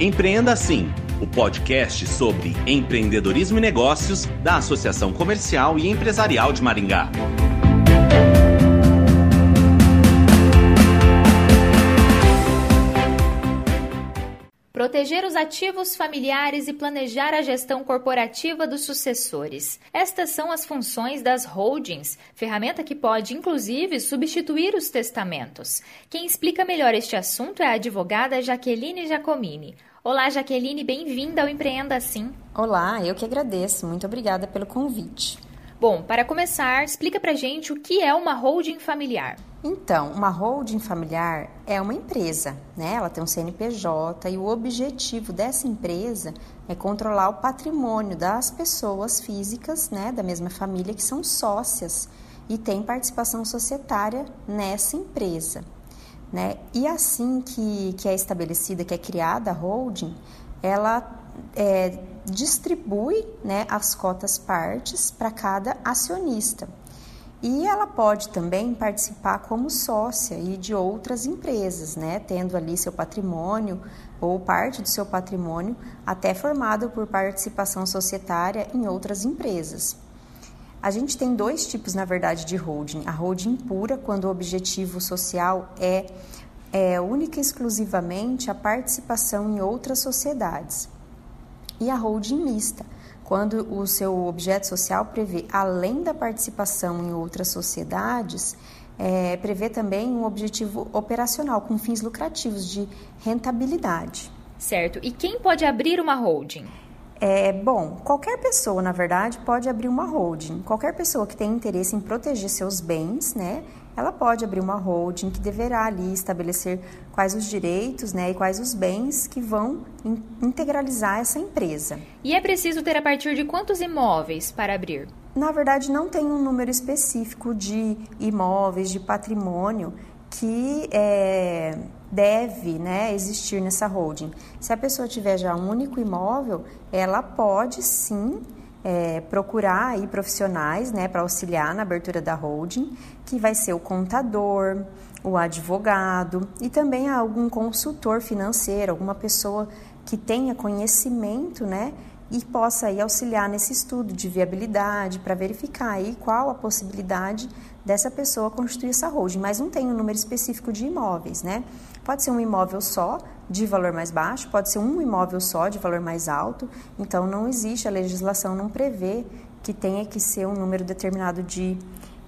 Empreenda Assim, o podcast sobre empreendedorismo e negócios da Associação Comercial e Empresarial de Maringá. Proteger os ativos familiares e planejar a gestão corporativa dos sucessores. Estas são as funções das holdings, ferramenta que pode, inclusive, substituir os testamentos. Quem explica melhor este assunto é a advogada Jaqueline Giacomini. Olá, Jaqueline, bem-vinda ao Empreenda Assim. Olá, eu que agradeço. Muito obrigada pelo convite. Bom, para começar, explica pra gente o que é uma holding familiar. Então, uma holding familiar é uma empresa, né? Ela tem um CNPJ e o objetivo dessa empresa é controlar o patrimônio das pessoas físicas, né, da mesma família que são sócias e tem participação societária nessa empresa. Né? E assim que, que é estabelecida, que é criada a holding, ela é, distribui né, as cotas partes para cada acionista. E ela pode também participar como sócia e de outras empresas, né, tendo ali seu patrimônio ou parte do seu patrimônio até formado por participação societária em outras empresas. A gente tem dois tipos, na verdade, de holding. A holding pura, quando o objetivo social é, é única e exclusivamente a participação em outras sociedades. E a holding mista, quando o seu objeto social prevê, além da participação em outras sociedades, é, prevê também um objetivo operacional com fins lucrativos de rentabilidade. Certo. E quem pode abrir uma holding? É, bom, qualquer pessoa, na verdade, pode abrir uma holding. Qualquer pessoa que tenha interesse em proteger seus bens, né, ela pode abrir uma holding que deverá ali estabelecer quais os direitos, né, e quais os bens que vão integralizar essa empresa. E é preciso ter a partir de quantos imóveis para abrir? Na verdade, não tem um número específico de imóveis, de patrimônio que é, deve né, existir nessa holding. Se a pessoa tiver já um único imóvel, ela pode sim é, procurar aí profissionais né, para auxiliar na abertura da holding, que vai ser o contador, o advogado e também algum consultor financeiro, alguma pessoa que tenha conhecimento né, e possa aí auxiliar nesse estudo de viabilidade para verificar aí qual a possibilidade dessa pessoa constituir essa holding, mas não tem um número específico de imóveis, né? Pode ser um imóvel só, de valor mais baixo, pode ser um imóvel só, de valor mais alto, então não existe, a legislação não prevê que tenha que ser um número determinado de,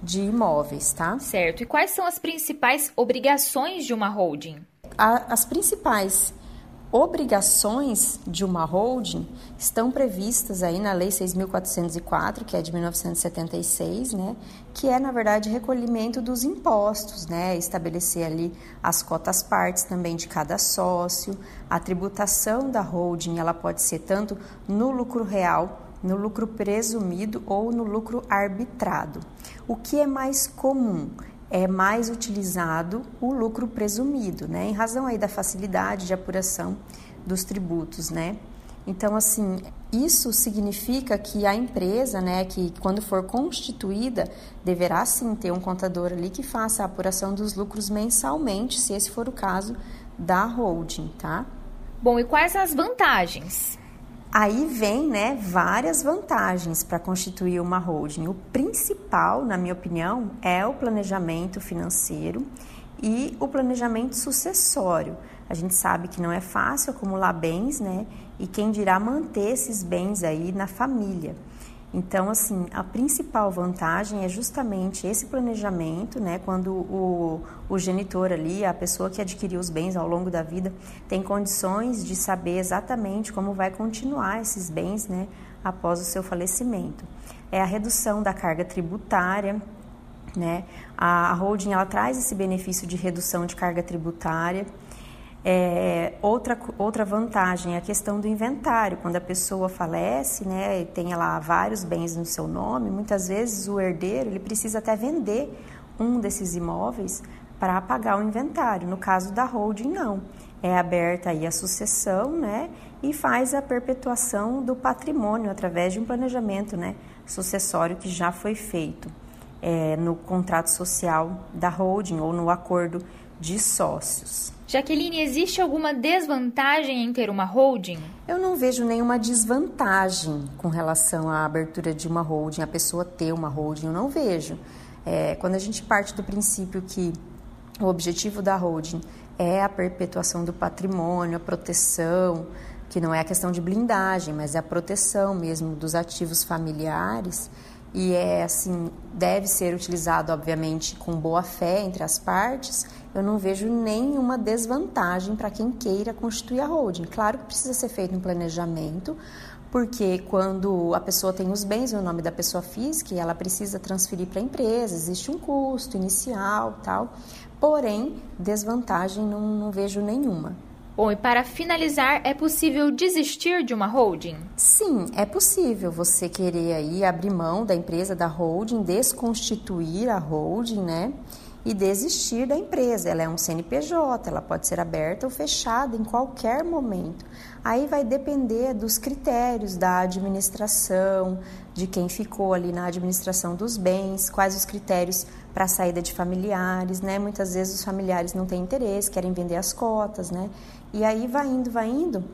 de imóveis, tá? Certo. E quais são as principais obrigações de uma holding? A, as principais obrigações de uma holding estão previstas aí na Lei 6.404, que é de 1976, né? Que é, na verdade, recolhimento dos impostos, né? Estabelecer ali as cotas partes também de cada sócio. A tributação da holding, ela pode ser tanto no lucro real, no lucro presumido ou no lucro arbitrado. O que é mais comum? É mais utilizado o lucro presumido, né? Em razão aí da facilidade de apuração dos tributos, né? Então, assim, isso significa que a empresa, né, que quando for constituída, deverá sim ter um contador ali que faça a apuração dos lucros mensalmente, se esse for o caso da holding, tá? Bom, e quais as vantagens? Aí vem, né, várias vantagens para constituir uma holding. O principal, na minha opinião, é o planejamento financeiro e o planejamento sucessório. A gente sabe que não é fácil acumular bens, né? E quem dirá manter esses bens aí na família. Então, assim, a principal vantagem é justamente esse planejamento, né? Quando o, o genitor ali, a pessoa que adquiriu os bens ao longo da vida, tem condições de saber exatamente como vai continuar esses bens, né? Após o seu falecimento. É a redução da carga tributária, né? A, holding, ela traz esse benefício de redução de carga tributária. É, outra, outra vantagem é a questão do inventário. Quando a pessoa falece, né, e tem lá vários bens no seu nome, muitas vezes o herdeiro ele precisa até vender um desses imóveis para pagar o inventário. No caso da holding, não. É aberta aí a sucessão, né, e faz a perpetuação do patrimônio através de um planejamento, né, sucessório que já foi feito é, no contrato social da holding ou no acordo de sócios. Jaqueline, existe alguma desvantagem em ter uma holding? Eu não vejo nenhuma desvantagem com relação à abertura de uma holding, a pessoa ter uma holding, eu não vejo. É, quando a gente parte do princípio que o objetivo da holding é a perpetuação do patrimônio, a proteção, que não é a questão de blindagem, mas é a proteção mesmo dos ativos familiares e é assim deve ser utilizado obviamente com boa fé entre as partes. Eu não vejo nenhuma desvantagem para quem queira constituir a holding. Claro que precisa ser feito um planejamento porque quando a pessoa tem os bens no nome da pessoa física e ela precisa transferir para a empresa existe um custo inicial tal. Porém desvantagem não, não vejo nenhuma Bom, e para finalizar, é possível desistir de uma holding? Sim, é possível você querer aí abrir mão da empresa da holding, desconstituir a holding, né? E desistir da empresa. Ela é um CNPJ, ela pode ser aberta ou fechada em qualquer momento. Aí vai depender dos critérios da administração, de quem ficou ali na administração dos bens, quais os critérios para saída de familiares, né? Muitas vezes os familiares não têm interesse, querem vender as cotas, né? E aí vai indo, vai indo,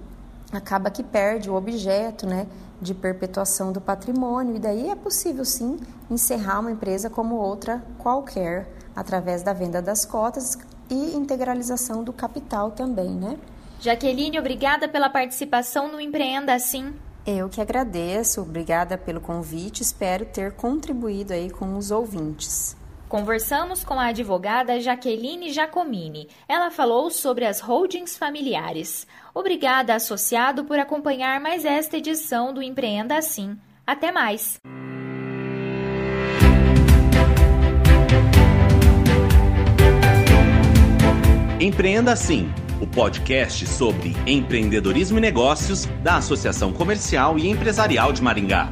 acaba que perde o objeto, né? De perpetuação do patrimônio, e daí é possível sim encerrar uma empresa como outra qualquer, através da venda das cotas e integralização do capital também, né? Jaqueline, obrigada pela participação no Empreenda Assim. Eu que agradeço, obrigada pelo convite, espero ter contribuído aí com os ouvintes. Conversamos com a advogada Jaqueline Giacomini. Ela falou sobre as holdings familiares. Obrigada, associado, por acompanhar mais esta edição do Empreenda Assim. Até mais! Empreenda Assim, o podcast sobre empreendedorismo e negócios da Associação Comercial e Empresarial de Maringá.